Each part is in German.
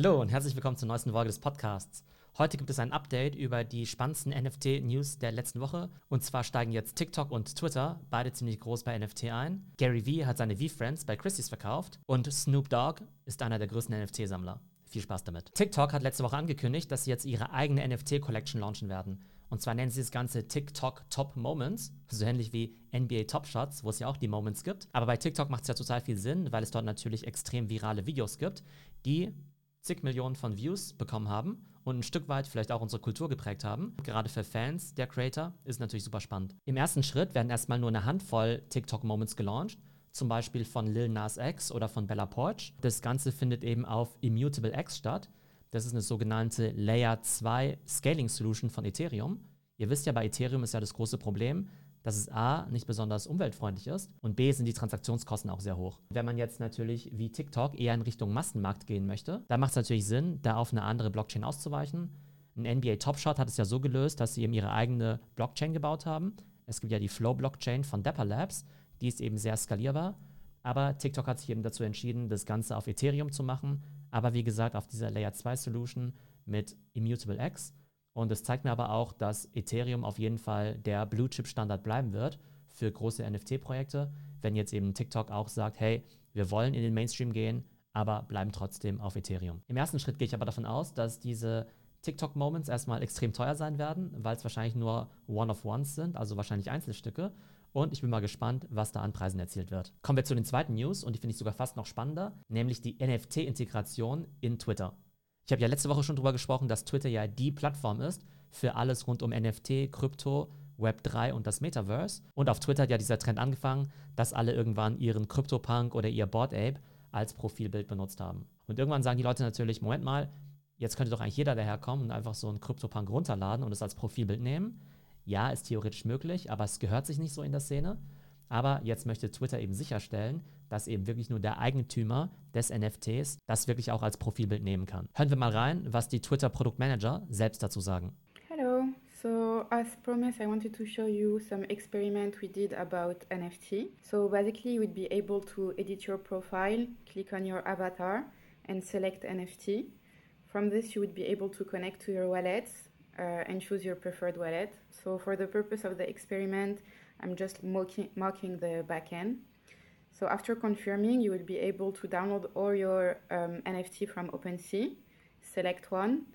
Hallo und herzlich willkommen zur neuesten Folge des Podcasts. Heute gibt es ein Update über die spannendsten NFT-News der letzten Woche. Und zwar steigen jetzt TikTok und Twitter, beide ziemlich groß bei NFT ein. Gary Vee hat seine V-Friends bei Christie's verkauft und Snoop Dogg ist einer der größten NFT-Sammler. Viel Spaß damit. TikTok hat letzte Woche angekündigt, dass sie jetzt ihre eigene NFT-Collection launchen werden. Und zwar nennen sie das Ganze TikTok Top Moments, so ähnlich wie NBA Top Shots, wo es ja auch die Moments gibt. Aber bei TikTok macht es ja total viel Sinn, weil es dort natürlich extrem virale Videos gibt, die zig Millionen von Views bekommen haben und ein Stück weit vielleicht auch unsere Kultur geprägt haben. Gerade für Fans der Creator ist natürlich super spannend. Im ersten Schritt werden erstmal nur eine Handvoll TikTok-Moments gelauncht, zum Beispiel von Lil Nas X oder von Bella Porch. Das Ganze findet eben auf Immutable X statt. Das ist eine sogenannte Layer 2 Scaling Solution von Ethereum. Ihr wisst ja, bei Ethereum ist ja das große Problem, dass es A nicht besonders umweltfreundlich ist und B sind die Transaktionskosten auch sehr hoch. Wenn man jetzt natürlich wie TikTok eher in Richtung Massenmarkt gehen möchte, dann macht es natürlich Sinn, da auf eine andere Blockchain auszuweichen. Ein NBA Top Shot hat es ja so gelöst, dass sie eben ihre eigene Blockchain gebaut haben. Es gibt ja die Flow Blockchain von Dapper Labs, die ist eben sehr skalierbar. Aber TikTok hat sich eben dazu entschieden, das Ganze auf Ethereum zu machen. Aber wie gesagt, auf dieser Layer 2 Solution mit Immutable X. Und es zeigt mir aber auch, dass Ethereum auf jeden Fall der Blue-Chip-Standard bleiben wird für große NFT-Projekte. Wenn jetzt eben TikTok auch sagt, hey, wir wollen in den Mainstream gehen, aber bleiben trotzdem auf Ethereum. Im ersten Schritt gehe ich aber davon aus, dass diese TikTok-Moments erstmal extrem teuer sein werden, weil es wahrscheinlich nur One-of-Ones sind, also wahrscheinlich Einzelstücke. Und ich bin mal gespannt, was da an Preisen erzielt wird. Kommen wir zu den zweiten News und die finde ich sogar fast noch spannender, nämlich die NFT-Integration in Twitter. Ich habe ja letzte Woche schon darüber gesprochen, dass Twitter ja die Plattform ist für alles rund um NFT, Krypto, Web3 und das Metaverse. Und auf Twitter hat ja dieser Trend angefangen, dass alle irgendwann ihren CryptoPunk oder ihr Board Ape als Profilbild benutzt haben. Und irgendwann sagen die Leute natürlich, Moment mal, jetzt könnte doch eigentlich jeder daherkommen und einfach so einen CryptoPunk runterladen und es als Profilbild nehmen. Ja, ist theoretisch möglich, aber es gehört sich nicht so in der Szene. Aber jetzt möchte Twitter eben sicherstellen, dass eben wirklich nur der Eigentümer des NFTs das wirklich auch als Profilbild nehmen kann. Hören wir mal rein, was die Twitter Produktmanager selbst dazu sagen. Hello. So as promised, I wanted to show you some experiment we did about NFT. So basically, you would be able to edit your profile, click on your avatar, and select NFT. From this, you would be able to connect to your wallet uh, and choose your preferred wallet. So for the purpose of the experiment, I'm just mocking, mocking the backend. So after confirming, you will be able to download all your um, NFT from OpenSea, select one,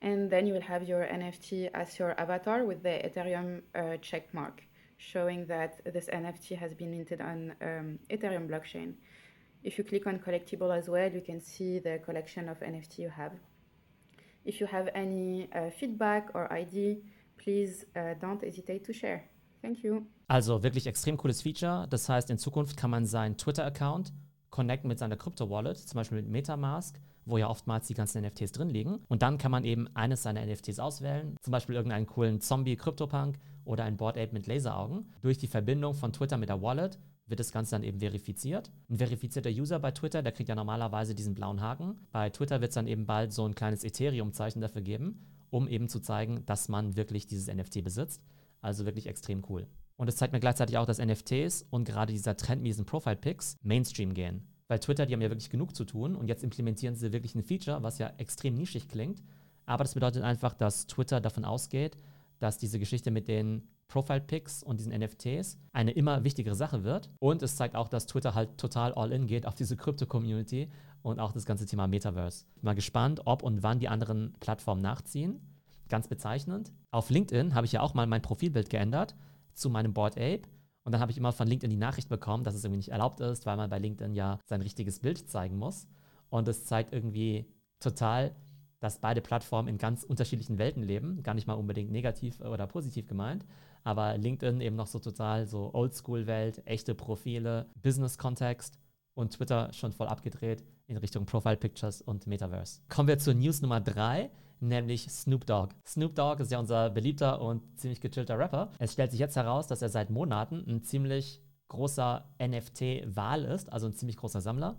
and then you will have your NFT as your avatar with the Ethereum uh, check mark, showing that this NFT has been minted on um, Ethereum blockchain. If you click on collectible as well, you can see the collection of NFT you have. If you have any uh, feedback or ID, please uh, don't hesitate to share. Thank you. Also wirklich extrem cooles Feature. Das heißt, in Zukunft kann man seinen Twitter-Account connecten mit seiner Crypto-Wallet, zum Beispiel mit Metamask, wo ja oftmals die ganzen NFTs drin liegen. Und dann kann man eben eines seiner NFTs auswählen, zum Beispiel irgendeinen coolen Zombie-Crypto-Punk oder ein Board Ape mit Laseraugen. Durch die Verbindung von Twitter mit der Wallet wird das Ganze dann eben verifiziert. Ein verifizierter User bei Twitter, der kriegt ja normalerweise diesen blauen Haken. Bei Twitter wird es dann eben bald so ein kleines Ethereum-Zeichen dafür geben, um eben zu zeigen, dass man wirklich dieses NFT besitzt. Also wirklich extrem cool. Und es zeigt mir gleichzeitig auch, dass NFTs und gerade dieser Trend mit diesen Profile-Pics Mainstream gehen. Weil Twitter, die haben ja wirklich genug zu tun und jetzt implementieren sie wirklich ein Feature, was ja extrem nischig klingt. Aber das bedeutet einfach, dass Twitter davon ausgeht, dass diese Geschichte mit den Profile-Pics und diesen NFTs eine immer wichtigere Sache wird. Und es zeigt auch, dass Twitter halt total all-in geht auf diese Krypto-Community und auch das ganze Thema Metaverse. Mal gespannt, ob und wann die anderen Plattformen nachziehen. Ganz bezeichnend. Auf LinkedIn habe ich ja auch mal mein Profilbild geändert zu meinem Board Ape. Und dann habe ich immer von LinkedIn die Nachricht bekommen, dass es irgendwie nicht erlaubt ist, weil man bei LinkedIn ja sein richtiges Bild zeigen muss. Und es zeigt irgendwie total, dass beide Plattformen in ganz unterschiedlichen Welten leben. Gar nicht mal unbedingt negativ oder positiv gemeint. Aber LinkedIn eben noch so total so Oldschool-Welt, echte Profile, Business-Kontext und Twitter schon voll abgedreht in Richtung Profile Pictures und Metaverse. Kommen wir zur News Nummer 3 nämlich Snoop Dogg. Snoop Dogg ist ja unser beliebter und ziemlich gechillter Rapper. Es stellt sich jetzt heraus, dass er seit Monaten ein ziemlich großer NFT-Wahl ist, also ein ziemlich großer Sammler.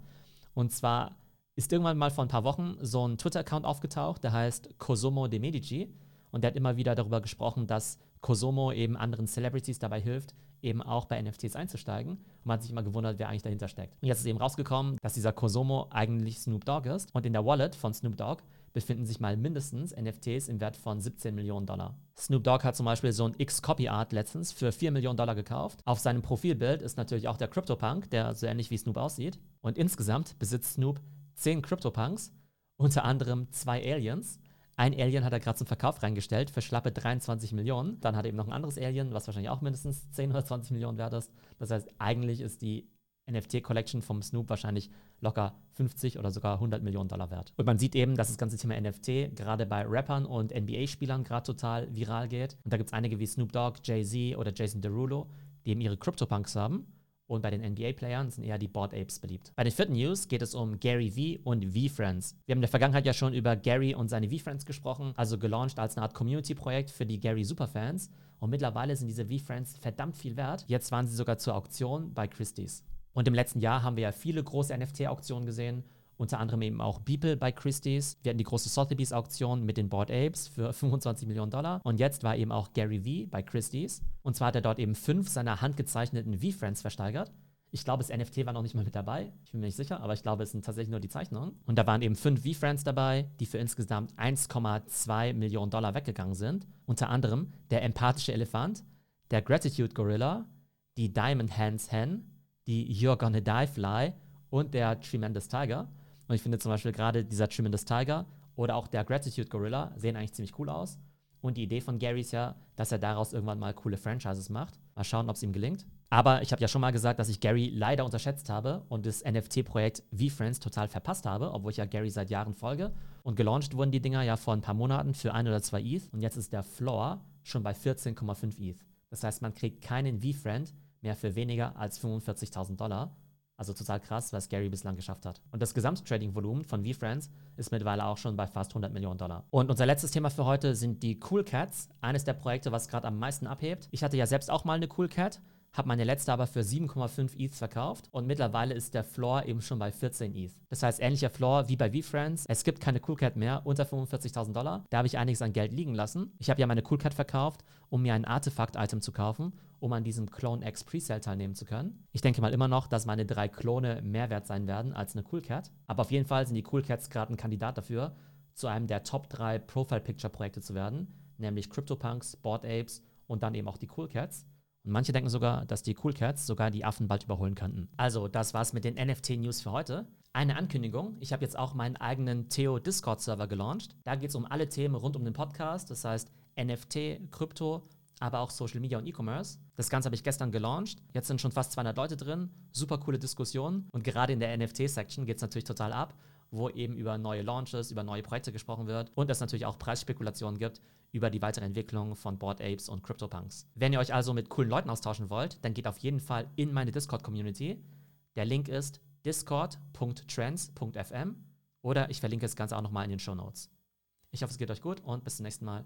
Und zwar ist irgendwann mal vor ein paar Wochen so ein Twitter-Account aufgetaucht, der heißt Cosomo de Medici. Und der hat immer wieder darüber gesprochen, dass Cosomo eben anderen Celebrities dabei hilft, eben auch bei NFTs einzusteigen. Und man hat sich immer gewundert, wer eigentlich dahinter steckt. Und jetzt ist eben rausgekommen, dass dieser Kosomo eigentlich Snoop Dogg ist. Und in der Wallet von Snoop Dogg befinden sich mal mindestens NFTs im Wert von 17 Millionen Dollar. Snoop Dogg hat zum Beispiel so ein X-Copy-Art letztens für 4 Millionen Dollar gekauft. Auf seinem Profilbild ist natürlich auch der CryptoPunk, der so ähnlich wie Snoop aussieht. Und insgesamt besitzt Snoop 10 CryptoPunks, unter anderem zwei Aliens. Ein Alien hat er gerade zum Verkauf reingestellt für schlappe 23 Millionen. Dann hat er eben noch ein anderes Alien, was wahrscheinlich auch mindestens 10 oder 20 Millionen wert ist. Das heißt, eigentlich ist die NFT-Collection vom Snoop wahrscheinlich locker 50 oder sogar 100 Millionen Dollar wert. Und man sieht eben, dass das ganze Thema NFT gerade bei Rappern und NBA-Spielern gerade total viral geht. Und da gibt es einige wie Snoop Dogg, Jay-Z oder Jason Derulo, die eben ihre CryptoPunks haben. Und bei den NBA-Playern sind eher die Board Apes beliebt. Bei den vierten News geht es um Gary V und V-Friends. Wir haben in der Vergangenheit ja schon über Gary und seine V-Friends gesprochen, also gelauncht als eine Art Community-Projekt für die Gary Superfans. Und mittlerweile sind diese V-Friends verdammt viel wert. Jetzt waren sie sogar zur Auktion bei Christie's. Und im letzten Jahr haben wir ja viele große NFT-Auktionen gesehen, unter anderem eben auch Beeple bei Christie's. Wir hatten die große Sotheby's-Auktion mit den Board Apes für 25 Millionen Dollar. Und jetzt war eben auch Gary V bei Christie's. Und zwar hat er dort eben fünf seiner handgezeichneten V-Friends versteigert. Ich glaube, das NFT war noch nicht mal mit dabei. Ich bin mir nicht sicher, aber ich glaube, es sind tatsächlich nur die Zeichnungen. Und da waren eben fünf V-Friends dabei, die für insgesamt 1,2 Millionen Dollar weggegangen sind. Unter anderem der empathische Elefant, der Gratitude Gorilla, die Diamond Hands Hen, die You're Gonna Die Fly und der Tremendous Tiger. Und ich finde zum Beispiel gerade dieser Tremendous Tiger oder auch der Gratitude Gorilla sehen eigentlich ziemlich cool aus. Und die Idee von Gary ist ja, dass er daraus irgendwann mal coole Franchises macht. Mal schauen, ob es ihm gelingt. Aber ich habe ja schon mal gesagt, dass ich Gary leider unterschätzt habe und das NFT-Projekt V-Friends total verpasst habe, obwohl ich ja Gary seit Jahren folge. Und gelauncht wurden die Dinger ja vor ein paar Monaten für ein oder zwei ETH. Und jetzt ist der Floor schon bei 14,5 ETH. Das heißt, man kriegt keinen V-Friend, mehr für weniger als 45.000 Dollar. Also total krass, was Gary bislang geschafft hat. Und das Gesamttrading-Volumen von VFriends ist mittlerweile auch schon bei fast 100 Millionen Dollar. Und unser letztes Thema für heute sind die Cool Cats. Eines der Projekte, was gerade am meisten abhebt. Ich hatte ja selbst auch mal eine Cool Cat habe meine letzte aber für 7,5 ETH verkauft und mittlerweile ist der Floor eben schon bei 14 ETH. Das heißt, ähnlicher Floor wie bei VFriends. Es gibt keine Coolcat mehr unter 45.000 Dollar. Da habe ich einiges an Geld liegen lassen. Ich habe ja meine Coolcat verkauft, um mir ein Artefakt-Item zu kaufen, um an diesem Clone X Presale teilnehmen zu können. Ich denke mal immer noch, dass meine drei Klone mehr wert sein werden als eine Coolcat. Aber auf jeden Fall sind die Coolcats gerade ein Kandidat dafür, zu einem der Top 3 Profile-Picture-Projekte zu werden, nämlich CryptoPunks, Bored Apes und dann eben auch die Coolcats. Und manche denken sogar, dass die Cool Cats sogar die Affen bald überholen könnten. Also, das war's mit den NFT-News für heute. Eine Ankündigung: Ich habe jetzt auch meinen eigenen Theo Discord-Server gelauncht. Da geht es um alle Themen rund um den Podcast, das heißt NFT, Krypto, aber auch Social Media und E-Commerce. Das Ganze habe ich gestern gelauncht. Jetzt sind schon fast 200 Leute drin. Super coole Diskussionen. Und gerade in der NFT-Section geht es natürlich total ab, wo eben über neue Launches, über neue Projekte gesprochen wird und es natürlich auch Preisspekulationen gibt über die weitere Entwicklung von Board Apes und CryptoPunks. Wenn ihr euch also mit coolen Leuten austauschen wollt, dann geht auf jeden Fall in meine Discord-Community. Der Link ist discord.trends.fm oder ich verlinke das Ganze auch nochmal in den Show Notes. Ich hoffe, es geht euch gut und bis zum nächsten Mal.